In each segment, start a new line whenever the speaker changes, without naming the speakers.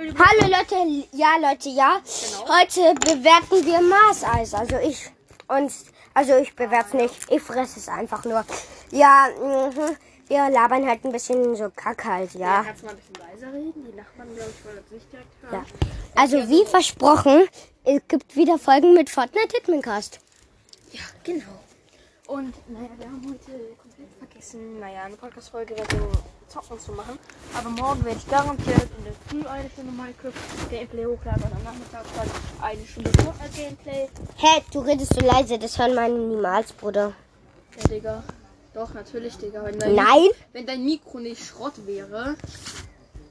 Hallo Leute, ja Leute, ja.
Genau.
Heute bewerten wir Maaseis. Also ich und also ich bewerte nicht. Ich fresse es einfach nur. Ja, mhm. wir labern halt ein bisschen so Kack halt, ja.
Kannst du mal ein bisschen leiser reden? Die Nachbarn, glaube ich, wollen das nicht direkt
Ja.
hören.
Also wie versprochen, es gibt wieder Folgen mit Fortnite Hitmancast.
Ja, genau. Und naja, wir haben heute komplett vergessen, naja, eine Podcast-Folge wegen Zocken zu machen. Aber morgen werde ich garantiert in der Früh eine Stunde Minecraft-Gameplay hochladen und am Nachmittag dann eine Stunde Fortnite-Gameplay.
Hä, du redest so leise, das hören meine niemals, Bruder.
Ja, Digga. Doch, natürlich, Digga. Wenn dein,
Nein?
wenn dein Mikro nicht Schrott wäre,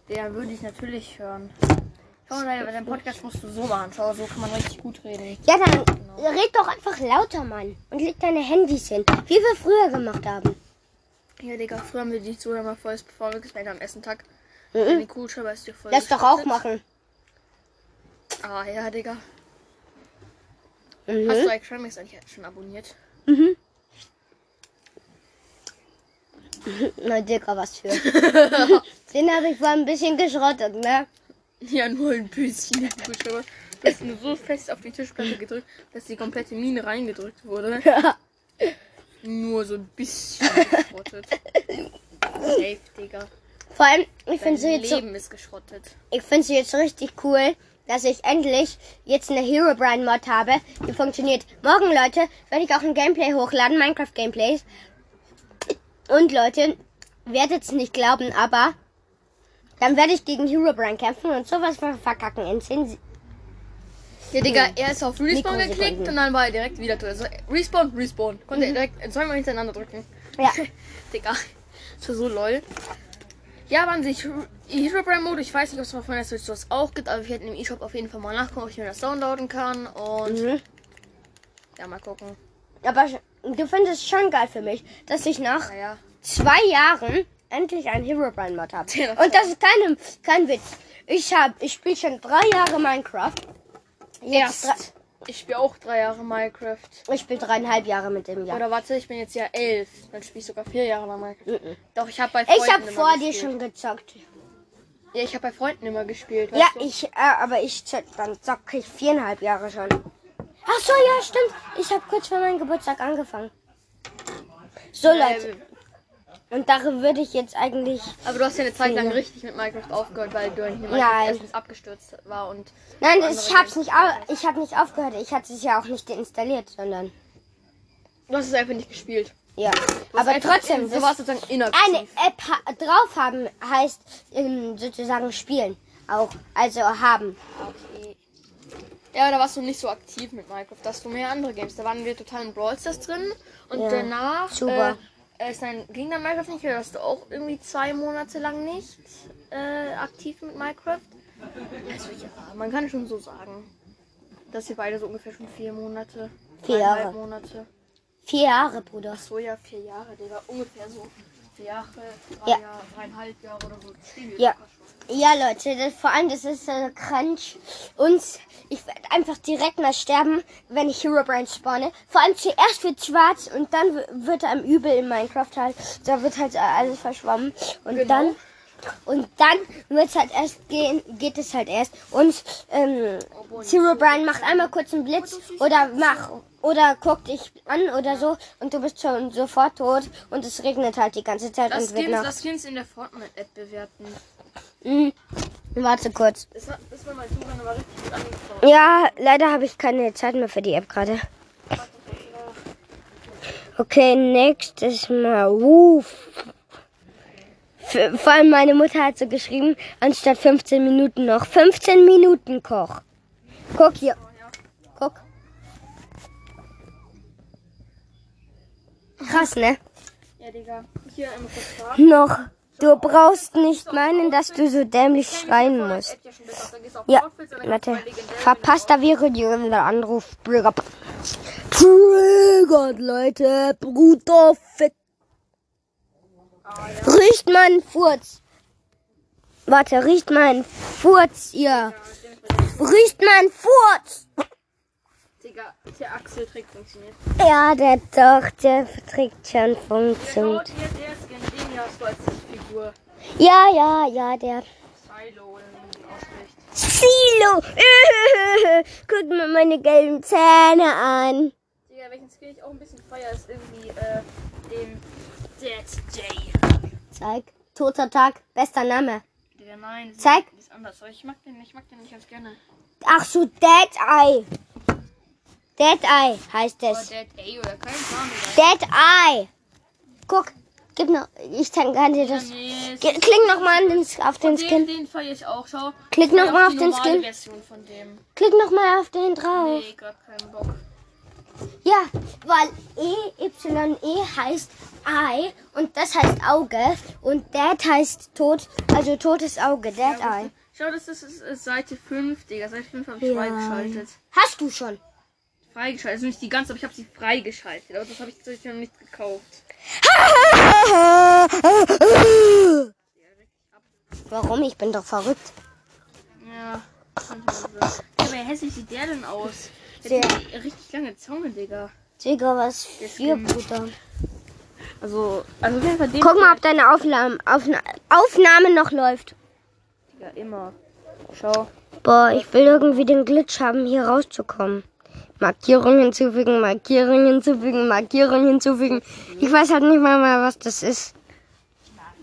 der würde ich natürlich hören. Schau mal, deinen Podcast musst du so machen. Schau, so kann man richtig gut reden.
Ja, dann red doch einfach lauter, Mann. Und leg deine Handys hin. Wie wir früher gemacht haben.
Ja, Digga, früher haben wir die Zuhörer mal voll bevor wir gespannt am ersten Tag.
Mhm.
Die Kugelschreiber ist dir voll
Lass doch auch machen.
Ah, ja, Digga.
Mhm.
Hast du eigentlich Remix eigentlich schon abonniert?
Mhm. Na, Digga, was für. Den habe ich vor ein bisschen geschrottet, ne?
Ja, nur ein bisschen. Du hast nur so fest auf die Tischplatte gedrückt, dass die komplette Mine reingedrückt wurde. Nur so ein bisschen geschrottet. Safe, Digga.
Vor allem, ich finde sie jetzt so,
Leben ist geschrottet.
ich finde sie jetzt richtig cool, dass ich endlich jetzt eine Herobrine Mod habe, die funktioniert. Morgen, Leute, werde ich auch ein Gameplay hochladen, Minecraft Gameplays. Und Leute, werdet es nicht glauben, aber dann werde ich gegen Herobrine kämpfen und sowas ver- verkacken in 10
Ja, Digga, er ist auf Respawn geklickt und dann war er direkt wieder tot. Also, Respawn, Respawn. Konnte er direkt zweimal hintereinander drücken.
Ja.
Digga, das war so lol. Ja, aber an sich, Herobrine Mode, ich weiß nicht, ob es mal von der Switch sowas auch gibt, aber ich werde im E-Shop auf jeden Fall mal nachgucken, ob ich mir das downloaden kann. Und
Mhm.
ja, mal gucken.
Aber du findest es schon geil für mich, dass ich nach
Naja.
zwei Jahren endlich einen Herobrine Mod habe.
Ja,
Und das ist keine, kein Witz. Ich habe, ich spiele schon drei Jahre Minecraft. Jetzt
Erst. Ich spiele auch drei Jahre Minecraft.
ich spiele dreieinhalb Jahre mit dem Jahr.
Oder warte, ich bin jetzt ja elf. Dann spiele ich sogar vier Jahre lang Minecraft.
Mhm.
Doch, ich habe bei Freunden
Ich habe vor dir
gespielt.
schon gezockt.
Ja, ich habe bei Freunden immer gespielt.
Ja,
du?
ich, äh, aber ich zock- dann zocke ich viereinhalb Jahre schon. Ach so, ja, stimmt. Ich habe kurz vor meinem Geburtstag angefangen. So, Leute.
Ähm,
Und darin würde ich jetzt eigentlich.
Aber du hast ja eine Zeit lang richtig mit Minecraft aufgehört, weil du in Minecraft erstens abgestürzt war und.
Nein, ich hab's nicht, au ich hab nicht aufgehört. Ich hatte es ja auch nicht deinstalliert, sondern.
Du hast es einfach nicht gespielt.
Ja. Aber trotzdem,
in- Du warst sozusagen inaktiv.
eine App ha drauf haben heißt ähm, sozusagen spielen. Auch. Also haben.
Okay. Ja, da warst du nicht so aktiv mit Minecraft. Da hast du mehr andere Games. Da waren wir total in Brawl Stars drin. Und
Ja,
danach.
super.
Äh, ist dann, ging dann Minecraft nicht hast du auch irgendwie zwei Monate lang nicht äh, aktiv mit Minecraft. Also ja, man kann schon so sagen. Dass wir beide so ungefähr schon vier Monate.
Vier Jahre.
Monate.
Vier Jahre, Bruder.
So ja, vier Jahre, Digga. Ungefähr so. Jahre, drei
Ja.
Jahre, dreieinhalb Jahre oder so.
Ja. Ja, Leute, das, vor allem das ist äh, Crunch. Und ich werde einfach direkt mal sterben, wenn ich Herobrine spawne. Vor allem zuerst wird schwarz und dann wird einem übel in Minecraft halt. Da wird halt alles verschwommen. Und
Genau.
dann und dann wird's halt erst gehen, geht es halt erst. Und ähm, Herobrine macht einmal kurz einen Blitz oder mach oder guckt dich an oder so und du bist schon sofort tot und es regnet halt die ganze Zeit
Lass
und wird noch.
lass Skins in der Fortnite-App bewerten.
Mhm. Warte kurz.
Das, war- das war mein Zugang, aber richtig gut.
Ja, leider habe ich keine Zeit mehr für die App gerade. Okay, nächstes Mal. Uff. F- Vor allem meine Mutter hat so geschrieben, anstatt 15 Minuten noch 15 Minuten Koch. Guck hier. Krass, ne?
Ja, Digga. Hier einmal kurz.
Noch. Du brauchst nicht meinen, dass du so dämlich schreien musst. Ja, warte. Verpasster der Anruf. Trigger. Triggert, Leute. Bruder Fick. Riecht mein Furz. Warte, riecht mein Furz, ihr. Riecht mein Furz.
Digga, der Axel-Trick funktioniert.
Ja, der doch, der trägt schon funktioniert.
Schaut hier, der hast du als Figur.
Ja, ja, ja, der.
Silo. ausspricht.
Silo. Guck mir meine gelben Zähne an.
Digga, welchen Skill ich auch ein bisschen feier, ist irgendwie äh, den Dead Day.
Zeig. Toter Tag. Bester Name.
Digga, nein.
Zeig.
Ist anders. Aber ich mag den, ich mag den nicht ganz gerne.
Ach so, Dead Eye. Dead Eye heißt es.
Dead oder kein Plan. Digga.
Dead Eye. Guck. Gib noch. Ich kann dir das.
Nee,
Klick noch mal an den, auf den
den,
Skin.
den feier ich auch. Schau.
Klick
Ich feier
noch mal
auch
auf
die
den Skin.
Version von dem.
Klick noch mal auf den drauf.
Nee, grad keinen Bock.
Ja, weil E, Y, E heißt Eye und das heißt Auge und Dead heißt tot, also totes Auge, Dead Eye.
Schau, das ist, ist, ist Seite 5, Digga. Seite 5 habe ich
Ja.
freigeschaltet.
Hast du schon?
Freigeschaltet. Also nicht die ganze, aber ich habe sie freigeschaltet. Aber das habe ich tatsächlich noch nicht gekauft.
Warum? Ich bin doch verrückt.
Ja. aber hässlich sieht der denn aus? Der
Sehr.
richtig lange Zunge, Digga.
Digga, was für. Bruder.
Also, also den.
Guck mal, ob deine Aufnahme, Aufna Aufnahme noch läuft.
Digga, immer. Schau.
Boah, ich will irgendwie den Glitch haben, hier rauszukommen. Markierung hinzufügen, Markierung hinzufügen, Markierung hinzufügen. Ich weiß halt nicht mal, mal was das ist.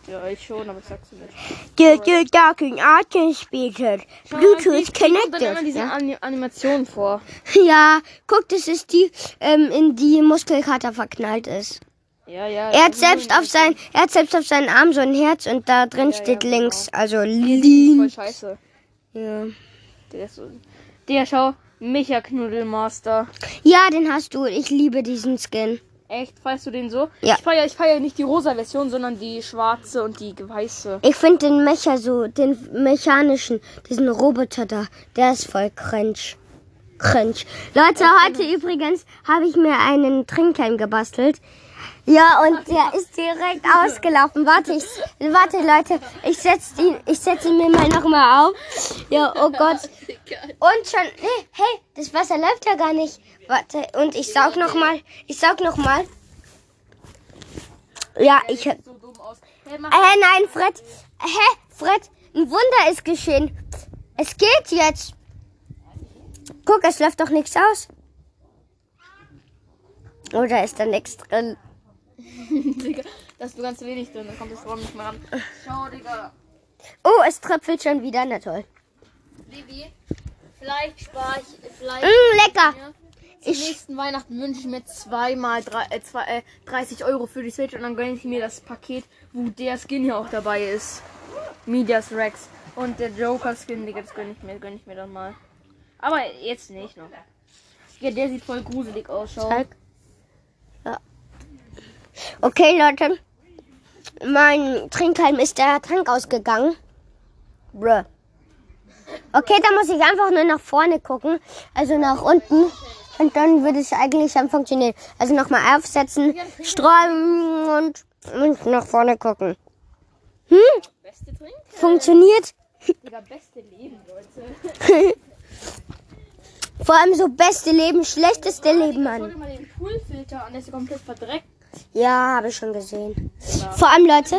Ja, ich schon, aber ich sag's dir nicht.
Get docking activated. Bluetooth
Dann immer
connected.
diese
Ja?
Ani Animation vor.
ja, guck, das ist die, ähm, in die Muskelkater verknallt ist.
Ja, ja.
Er hat selbst auf sein, er hat selbst auf seinen Arm so ein Herz und da drin
Ja, ja,
steht
genau.
links, also
Voll
Lean.
scheiße.
Ja.
Der ist so. Der schau. Micha Knuddelmaster.
ja, den hast du. Ich liebe diesen Skin.
Echt? Feierst du den so?
Ja.
Ich feiere ich feier nicht die rosa Version, sondern die schwarze und die weiße.
Ich finde den Mecha so, den mechanischen, diesen Roboter da, der ist voll cringe. Cringe. Leute, heute übrigens habe ich mir einen Trinkhelm gebastelt. Ja, und der ist direkt ausgelaufen. Warte, ich, warte, Leute, ich setze ihn, ich setze ihn mir mal nochmal auf. Ja, oh Gott. Und schon, hey, hey, das Wasser läuft ja gar nicht. Warte, und ich saug noch mal, ich saug noch mal. Ja, ich, Hä, nein, Fred. Hä, Fred, ein Wunder ist geschehen. Es geht jetzt. Guck, es läuft doch nichts aus. Oder ist da nichts drin?
Digga, da ist nur ganz wenig drin, dann kommt das Raum nicht mehr ran. Schau, Digga.
Oh, es tröpfelt schon wieder. Na toll.
Bibi, vielleicht spare ich, vielleicht.
Mm, lecker.
Zum nächsten Weihnachten wünsche ich mir zweimal drei, äh, zwei, äh, 30 Euro für die Switch und dann gönne ich mir das Paket, wo der Skin hier auch dabei ist. Medias Rex. Und der Joker Skin, Digga, das gönne ich mir, gönne ich mir dann mal. Aber jetzt nicht noch. Ja, der sieht voll gruselig aus, schau.
Zeig. Okay, Leute. Mein Trinkhalm ist der Trank ausgegangen. Bruh. Okay, dann muss ich einfach nur nach vorne gucken. Also nach unten. Und dann würde es eigentlich dann funktionieren. Also nochmal aufsetzen, streuen und, und nach vorne gucken. Hm? Funktioniert?
Digga, beste Leben, Leute.
Vor allem so beste Leben, schlechteste Leben, Mann.
dir mal den Poolfilter an, der ist komplett verdreckt.
Ja, habe ich schon gesehen. Vor allem, Leute.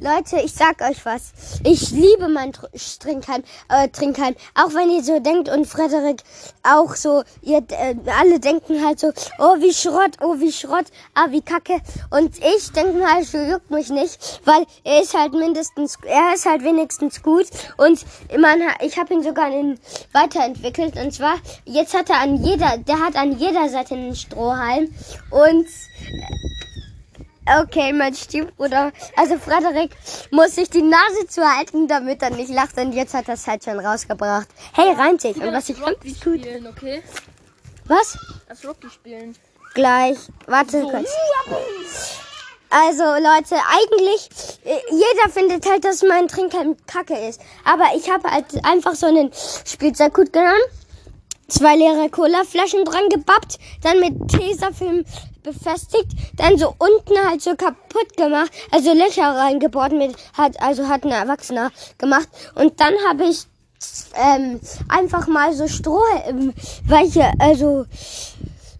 Leute, ich sag euch was. Ich liebe mein Tr- Trinkheim, äh, Trinkheim. Auch wenn ihr so denkt und Frederik auch so, ihr äh, alle denken halt so, oh wie Schrott, oh wie Schrott, ah wie Kacke. Und ich denke mir halt, so juckt mich nicht, weil er ist halt mindestens, er ist halt wenigstens gut. Und man, ich habe ihn sogar in, weiterentwickelt. Und zwar, jetzt hat er an jeder, der hat an jeder Seite einen Strohhalm. Und Okay, mein Stiefbruder, also Frederik, muss sich die Nase zuhalten, damit er nicht lacht. Und jetzt hat er es halt schon rausgebracht. Hey, reimt sich. Und was ich richtig gut.
spielen, okay?
Was?
Das Rocky spielen.
Gleich. Warte kurz. Also Leute, eigentlich, äh, jeder findet halt, dass mein Trinkhelm kacke ist. Aber ich habe halt einfach so einen Spielzeughut genommen, zwei leere Colaflaschen dran gebappt, dann mit Tesafilm befestigt, dann so unten halt so kaputt gemacht, also Löcher reingebohrt mit, hat, also hat ein Erwachsener gemacht. Und dann habe ich ähm, einfach mal so Stroh, ähm, welche, also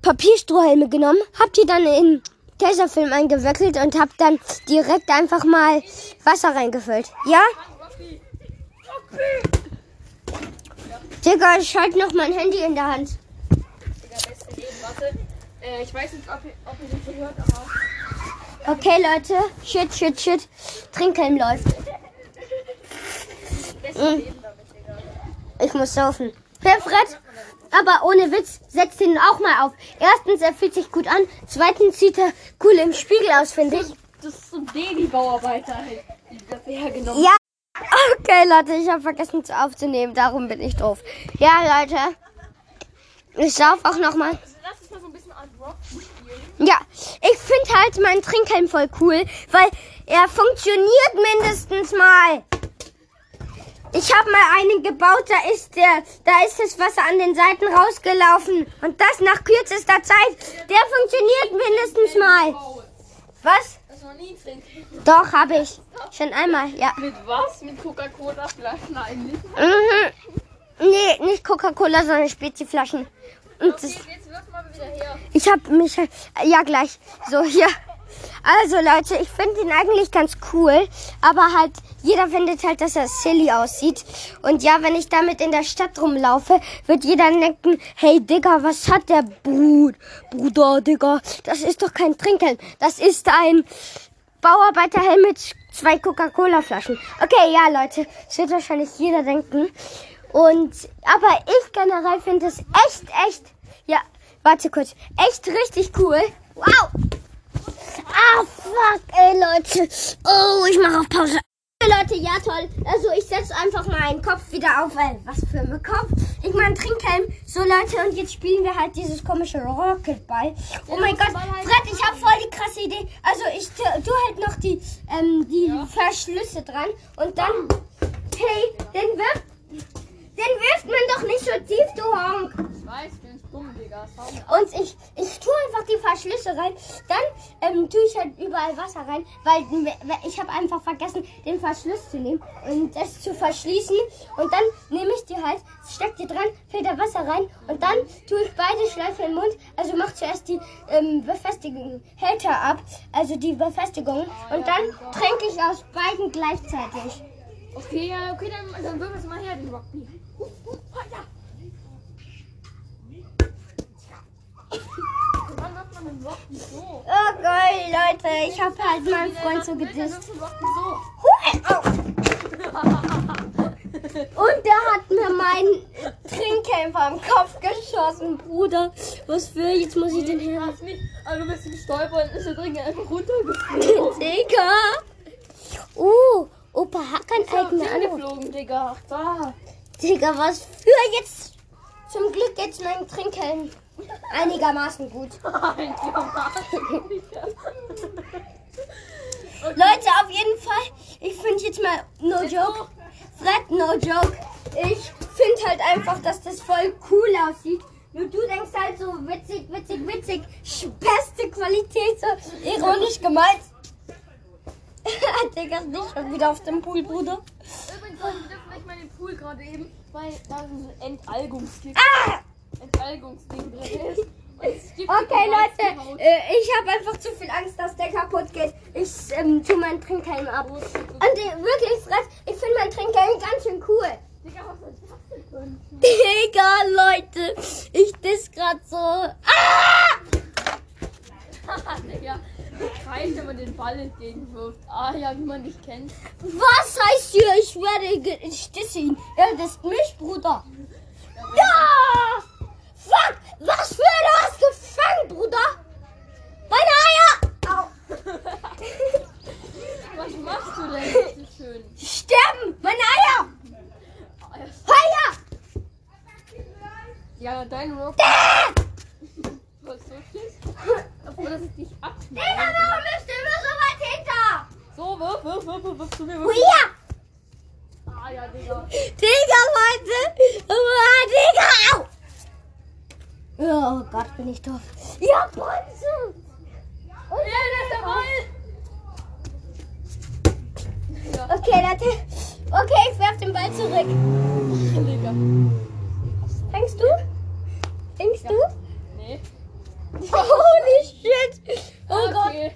Papierstrohhelme genommen, hab die dann in Tesafilm eingewickelt und hab dann direkt einfach mal Wasser reingefüllt. Ja? Digga, ich halte noch mein Handy in der Hand.
Digga. Äh, ich weiß nicht, ob ihr, ob ihr das so hört, aber.
Okay, Leute. Shit, shit, shit. Trinkhelm läuft. Mhm.
Digga.
Ich muss saufen. Herr Fred, aber ohne Witz, setzt ihn auch mal auf. Erstens, er fühlt sich gut an. Zweitens sieht er cool im Spiegel aus, finde ich.
Das ist so ein Baby-Bauarbeiter halt.
Ja. Okay, Leute, ich habe vergessen zu aufzunehmen. Darum bin ich doof. Ja, Leute. Ich sauf auch noch mal.
Lass uns mal so ein bisschen.
Ja, ich finde halt meinen Trinkhelm voll cool, weil er funktioniert mindestens mal. Ich habe mal einen gebaut, da ist der, da ist das Wasser an den Seiten rausgelaufen und das nach kürzester Zeit. Der funktioniert mindestens mal. Was? Doch, habe ich schon einmal. Ja.
Mit was? Mit Coca-Cola-Flaschen eigentlich?
Mhm. Nee, nicht Coca-Cola, sondern Speziflaschen. Und
Okay, jetzt wirf mal wieder her.
Ich habe mich halt- ja gleich so hier. Also Leute, ich finde ihn eigentlich ganz cool, aber halt jeder findet halt, dass er silly aussieht. Und ja, wenn ich damit in der Stadt rumlaufe, wird jeder denken, hey Digga, was hat der Brud? Bruder, Digga, das ist doch kein Trinkhelm, das ist ein Bauarbeiterhelm mit zwei Coca-Cola-Flaschen. Okay, ja Leute, das wird wahrscheinlich jeder denken. Und aber ich generell finde es echt, echt, ja, warte kurz, echt richtig cool. Wow. Ah, fuck, ey, Leute. Oh, ich mache auf Pause. Leute, ja toll. Also ich setze einfach meinen Kopf wieder auf. Ey, was für ein Kopf. Ich meine Trinkhelm. So Leute, und jetzt spielen wir halt dieses komische Rocketball. Oh mein Gott, Fred, ich habe voll die krasse Idee. Also ich tu halt noch die, ähm, die Verschlüsse dran. Und dann, hey, den wirft, den wirft man doch nicht so tief, du Honk.
Ich weiß, ich bin dumm, Digga.
Und ich, ich tue einfach die Verschlüsse rein. Dann ähm, tue ich halt überall Wasser rein, weil ich habe einfach vergessen, den Verschluss zu nehmen und das zu verschließen. Und dann nehme ich die halt, steck die dran, filter Wasser rein und dann tue ich beide Schleife im Mund. Also mach zuerst die ähm, Befestigung, Hälter ab, also die Befestigung. Und dann trinke ich aus beiden gleichzeitig.
Okay, ja, okay, dann, dann wirf es mal her, den Rockbeat. Uh, uh, ja. Wann wirft man den Rockbeat so?
Oh geil, Leute, ich habe halt meinen Freund so gedisst. Und der hat mir meinen Trinkhelm vom Kopf geschossen, Bruder. Was für, jetzt muss ich den her.
Nicht, aber du bist gestolpert und ist der einfach runtergeflogen.
Digga. Uh, Opa hat kein eigener Anruf.
Angeflogen, Digga. Ach, da.
Digga, was für jetzt? Zum Glück jetzt mein Trinkhelm einigermaßen gut. Leute, auf jeden Fall, ich finde jetzt mal, no joke, Fred, no joke, ich finde halt einfach, dass das voll cool aussieht. Nur du denkst halt so witzig, witzig, witzig, beste Qualität, so ironisch gemeint. Digga, nicht schon wieder auf dem Pool, Bruder.
Übrigens, Leute, wir dürfen nicht mal den Pool gerade eben, weil da so ein Entalgungskick,
Ah!
Entalgungsding drin ist.
Okay, Leute, äh, ich habe einfach zu viel Angst, dass der kaputt geht. Ich ähm, tue meinen Trinkhelm ab. Und äh, wirklich, Fred, ich finde meinen Trinkhelm ganz schön cool.
Digga,
Leute, ich diss grad so. Ah!
Digga, kreist, wenn man den Ball entgegenwirft. Ah ja, wie man dich kennt.
Was heißt hier? Ich werde, ge- ich disse ihn. Er disst mich, Bruder. Ja! Fuck! Was für du hast gefangen, Bruder? Meine Eier! Au.
Was machst du denn? Ist schön.
Sterben! Meine Eier!
Ah, ja.
Eier!
Ja, dein Rock. Was so Schiss? Obwohl das dich
Digga,
abknallt.
warum bist du immer so weit hinter?
So, wirf, wirf, wirf, wirf, wirf zu mir.
Oh
Wirf.
ja!
Ah ja, Digga.
Digga, Leute! Oh, Digga! Au! Oh Gott, bin ich doof. Ja, Bonze!
Ja, Ball. Ja,
Okay, Leute. Okay, ich werf den Ball zurück.
Digga.
Fängst du? Fängst du?
Nee.
Holy shit! Oh Gott,
okay.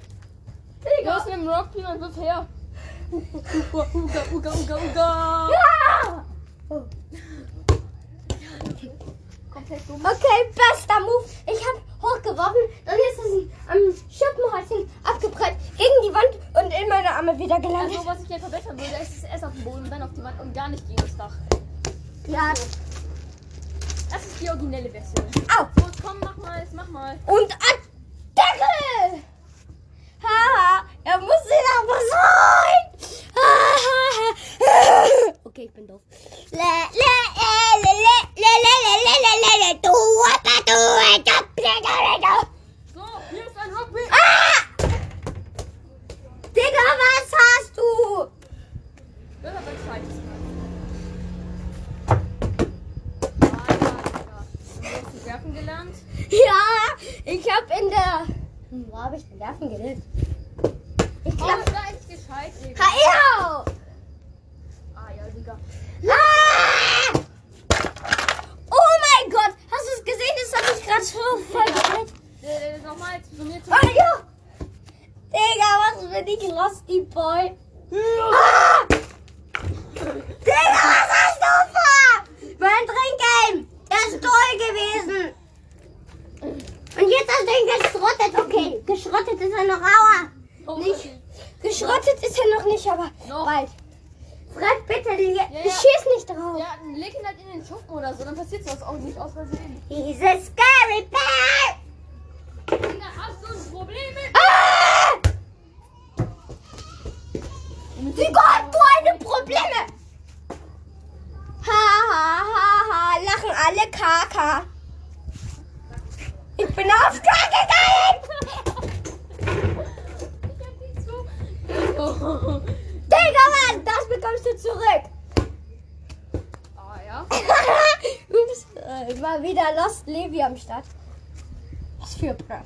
Du
Digga!
hast einen Rockbean und wirf her. Uga, uga, uga, uga, uga.
Ah! Oh. Okay.
Komplett dumm.
Okay, bester Move. Ich hab hochgeworfen, dann ist es am Schuppenhäuschen abgeprallt gegen die Wand und in meine Arme wieder gelandet.
Also, was ich jetzt verbessern würde, ist es erst auf dem Boden und dann auf die Wand und gar nicht gegen das Dach.
ja.
Das ist die originelle Version.
Au.
So, komm, mach mal, jetzt mach mal.
Und Attacke! Haha, er muss ihn aber sein! Okay, ich bin doof.
So, hier ist ein Hockey.
Ah! Digga, was hast du?
Das ist aber scheiße. Werfen gelernt?
Ja, ich hab in der. Wo habe ich denn Werfen gelernt? Ich
glaube,
oh,
da ist gescheit.
Ha,
ja! Digga.
Ah! Oh mein Gott! Hast du es gesehen? Das hat mich gerade so voll gefällt.
Äh, äh, Nochmal zu mir zu.
Ah ja! Digga, was bin ich Rusty Boy? Ah! Digga, was hast du vor? Mein Trinkgame! Der ist toll gewesen! Und jetzt hast du ihn geschrottet, okay. Geschrottet ist er noch, aua.
Oh,
Nicht. Geschrottet ist er noch nicht, aber bald. Fred, bitte, ich
ja.
schieß nicht drauf.
Ja, leg ihn halt in den Schuppen oder so, dann auch nicht aus Versehen.
He's a scary bear!
Digga, hast du ein Problem mit?
Ah! Digga, hast du eine Probleme? Ha, ha, ha, ha, lachen alle Kaka. Ich bin aufs Kaka gegangen!
Ich hab die zu. Oh.
Digga, Mann, das bekommst du zurück.
Ah, ja.
Ups, äh, mal wieder Lost Levi am Start. Was für Bra.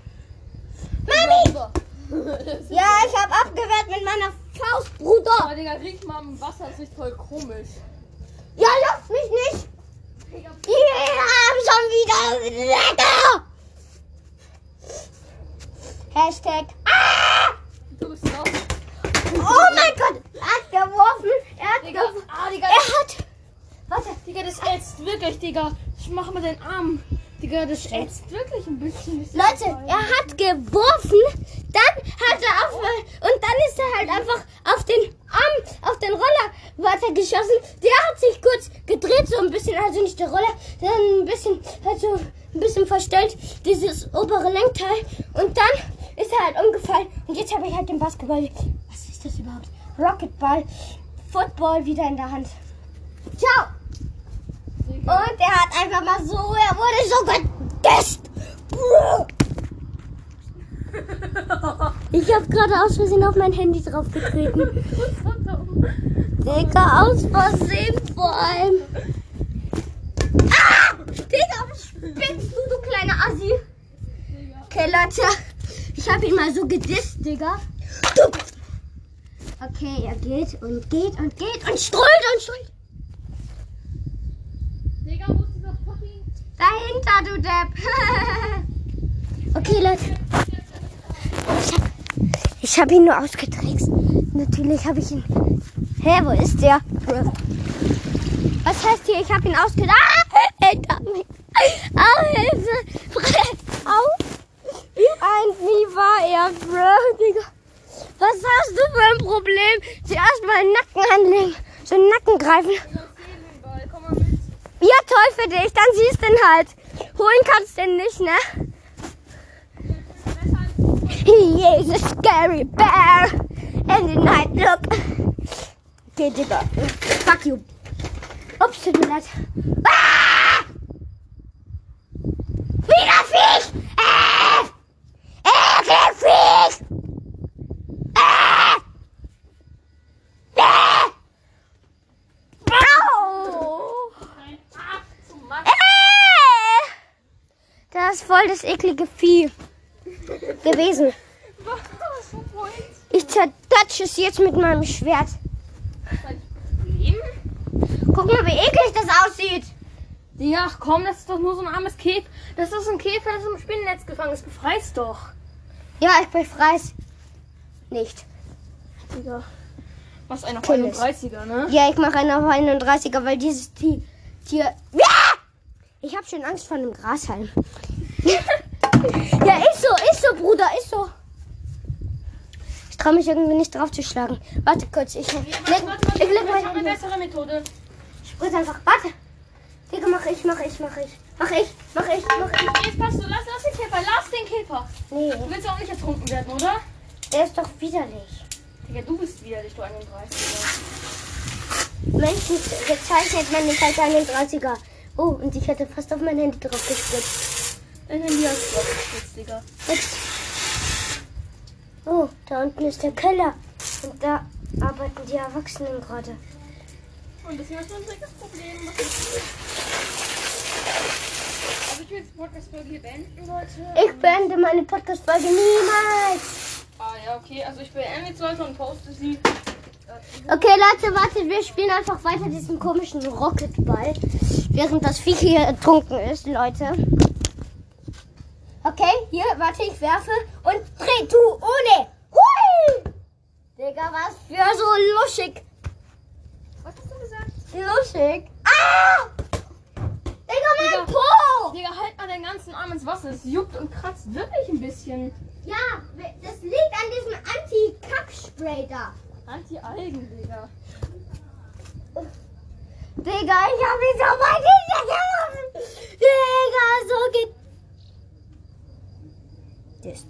Mami! Ja, ich hab abgewehrt mit meiner Faust, Bruder.
Aber Digga, riech mal im Wasser, das riecht voll komisch.
Ja, lass mich nicht. Wir haben schon wieder Wetter. Hashtag. Ah!
du bist raus.
Oh mein Gott. Er hat geworfen. Er hat
Digga,
geworfen.
ah, Digga,
Er hat. Warte.
Digga, das ätzt wirklich, Digga. Ich mach mal den Arm. Digga, das ätzt wirklich ein bisschen.
Leute, er hat geworfen, dann hat er auf und dann ist er halt einfach auf den Arm, auf den Roller weiter geschossen. Der hat sich kurz gedreht, so ein bisschen, also nicht der Roller, sondern ein bisschen, halt so ein bisschen verstellt, dieses obere Lenkteil. Und dann ist er halt umgefallen. Und jetzt habe ich halt den Basketball. Was ist das überhaupt? Rocketball, Football wieder in der Hand. Ciao! Und er hat einfach mal so, er wurde so gedisst. Ich habe gerade aus Versehen auf mein Handy draufgetreten. Digga, aus Versehen vor allem. Ah! Digga, spinnst du, du kleine Assi? Okay, Leute, ich habe ihn mal so gedisst, Digga. Okay, er geht und geht und geht und strahlt und strahlt.
Digga, wo ist dieser fucking.
Dahinter, du Depp. okay, Leute. Ich hab, ich hab ihn nur ausgetrickst. Natürlich habe ich ihn. Hä, wo ist der? Was heißt hier? Ich habe ihn ausgetrickst. Ah, hinter mir. Au, Hilfe. Au. Wie ein, wie war er, Bro, Digga. Was hast du für ein Problem? Zuerst mal den Nacken anlegen. So den Nacken greifen. Ja, toll für dich. Dann siehst du ihn halt. He is a scary bear. And the night look. Okay, Digga. Fuck you. Ups, tut. Voll das eklige Vieh gewesen. Ich zertatsche es jetzt mit meinem Schwert. Guck mal, wie eklig das aussieht.
Ja, komm, das ist doch nur so ein armes Käfer. Das ist ein Käfer, das im Spinnennetz gefangen ist. Befreist doch.
Ja, ich befrei's nicht.
Digga. Was ein auf
Kill es.
31er, ne?
Ja, ich mache einen auf 31er, weil dieses Tier. Tier ja! Ich habe schon Angst vor einem Grashalm. ja, ist so, ist so, Bruder, ist so. Ich traue mich irgendwie nicht drauf zu schlagen. Warte kurz, ich leg,
Warte, warte, warte,
ich leg
ich habe eine bessere Methode.
Ich spritze einfach. Warte. Digga, mach ich, mach ich, mach ich. Mach ich, mach ich, mach ich.
Jetzt passt du, lass, lass den Käfer, lass den Käfer.
Nee,
Du willst auch nicht ertrunken werden, oder?
der ist doch widerlich.
Digga, du bist widerlich, du 31.
Menschen gezeichnet als einen 30er. Oh, und ich hätte fast auf mein Handy drauf gespritzt.
Dein Handy gespritzt, Digga.
Oh, da unten ist der Keller. Und da arbeiten die Erwachsenen gerade.
Und das ist dickes Problem. Also ich jetzt Podcast-Folge hier beenden, Leute.
Ich beende meine Podcast-Folge niemals.
Ah ja, okay. Also ich beende jetzt Leute und poste sie.
Okay, Leute, warte, wir spielen einfach weiter diesen komischen Rocketball, während das Vieh hier ertrunken ist, Leute. Okay, hier, warte, ich werfe und dreh du ohne. Hui! Digga, was für so luschig.
Was hast du gesagt?
Luschig. Ah! Digga, mein
Digga.
Po!
Digga, halt mal deinen ganzen Arm ins Wasser. Es juckt und kratzt wirklich ein bisschen.
Ja, das liegt an diesem Anti-Kack-Spray da.
Anti-Algen, Digga.
Digga, ich hab mich so weit hintergeworfen. Digga, so geht. Das.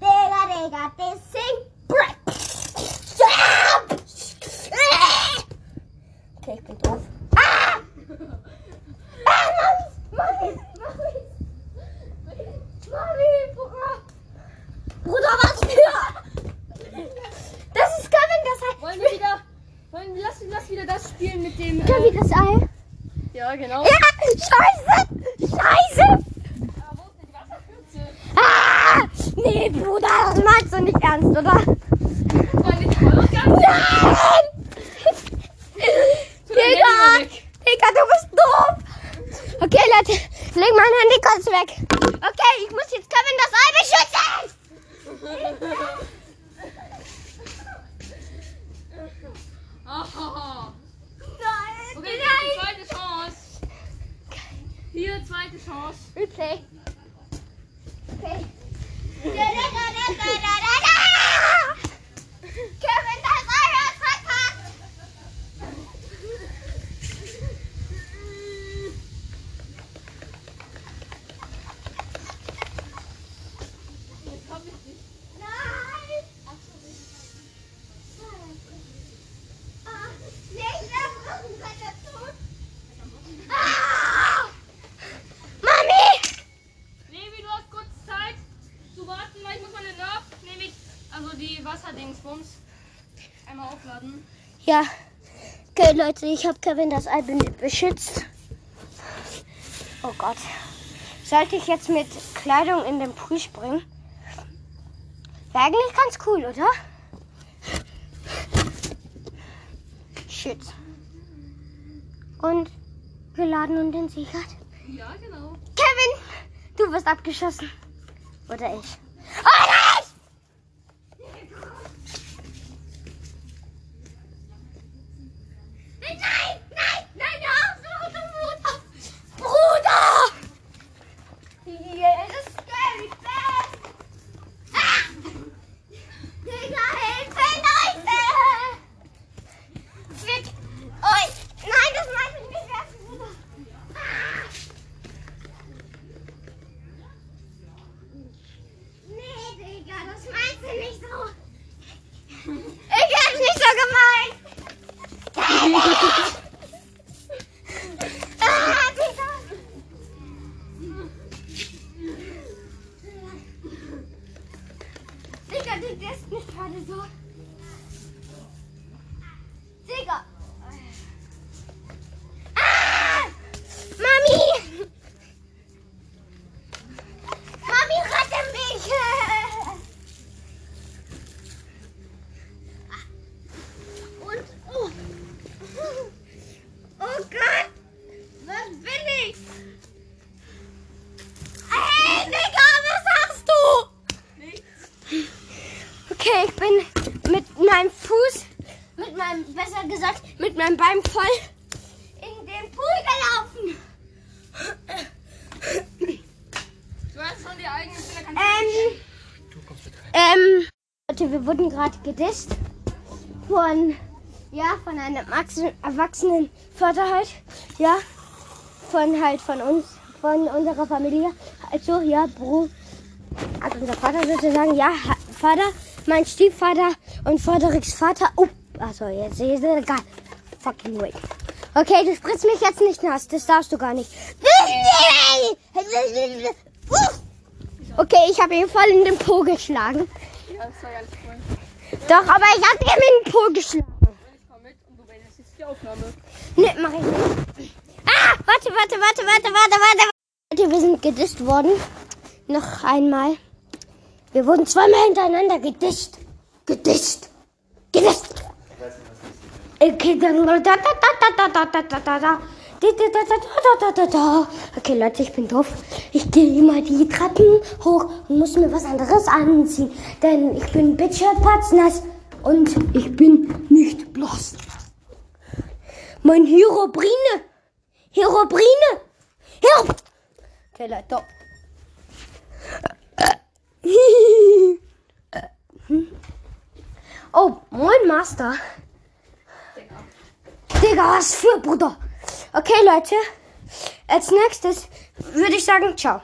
Digga, Digga, das Ding. Break. Okay, ich bin doof. Ah! Ah, Mami, Mami, Mami. Mami, Bruder. Bruder, was für? Das ist Kevin, das heißt.
Wollen wir wieder. Wollen wir, lass, lass wieder das spielen mit dem.
Kevin, das Ei.
ja, genau.
Ja, scheiße! Scheiße!
Aber wo ist denn die Wasserpfütze?
Ah! Nee, Bruder, das meinst du nicht ernst, oder?
Das war nicht voll und ganz.
Nein!
Tu dein Handy
Digga!
mal weg.
Digga, du bist doof! Okay, Leute, leg mein Handy kurz weg. Okay, ich muss jetzt Kevin das Ei beschützen!
Aha.
Nein!
Okay, zweite Chance. Hier, zweite Chance.
Okay. Okay. Da, da, da, da, da, da, da, da! Kevin, das Ei hat verkackt!
Jetzt hab ich dich.
Nein! Ah, nicht erfroren, seid ihr tot? Ah! Mami!
Levi, du hast kurz Zeit zu warten, weil ich muss meine Nerf, nämlich, also die Wasserdingsbums, einmal aufladen.
Ja. Okay, Leute, ich habe Kevin das be- beschützt. Oh Gott. Sollte ich jetzt mit Kleidung in den Pool springen? Wäre eigentlich ganz cool, oder? Shit. Und geladen und entsichert.
Ja, genau.
Kevin, du wirst abgeschossen. Oder ich. Oh nein! Nein, nein, nein, hör auf, Bruder! Bruder! Hier ist Scary Fest! Ah! Digga, Hilfe, Leute! Fick euch! Nein, das meinte ich nicht ernst, Bruder! Ah! Nee, Du nicht so. meinem Fuß, mit meinem, besser gesagt, mit meinem Bein voll in den Pool gelaufen. Du hast schon die eigene Ähm. Ähm, Leute, wir wurden gerade gedisst von, ja, von einem erwachsenen Vater halt, ja, von halt von uns, von unserer Familie. Also, ja, Bro, also unser Vater sozusagen, ja, Vater mein Stiefvater und Fredericks Vater. Oh, also jetzt ist es egal. Fucking wait. Okay, du spritzt mich jetzt nicht nass, das darfst du gar nicht. Okay, ich habe ihn voll in den Po geschlagen.
Ja, das war ganz cool.
Doch, aber ich habe ihm in den Po geschlagen.
Ich fahr mit und du beendest jetzt die Aufnahme.
Ne, mach ich nicht. Ah, warte, warte, warte, warte, warte, warte. Leute, wir sind gedisst worden. Noch einmal. Wir wurden zweimal hintereinander gedischt. Gedischt. Gedischt. Okay, dann. Okay, Leute, ich bin doof. Ich gehe immer die Treppen hoch und muss mir was anderes anziehen. Denn ich bin bitcherpatznass und ich bin nicht blass. Mein Herobrine. Herobrine. Herobrine. Okay, Leute. Oh, moin Master. Digga, was für Bruder. Okay, Leute. Als nächstes würde ich sagen, ciao.